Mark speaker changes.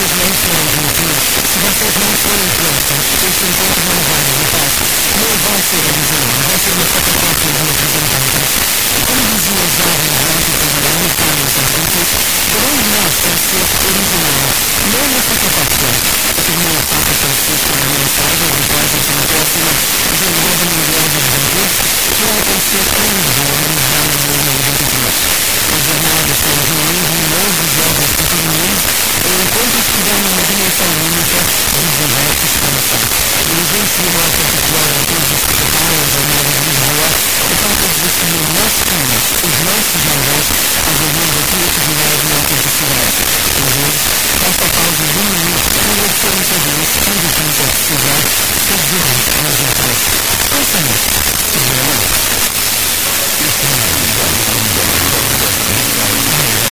Speaker 1: Information Agency, si va a ser muy fuerte, es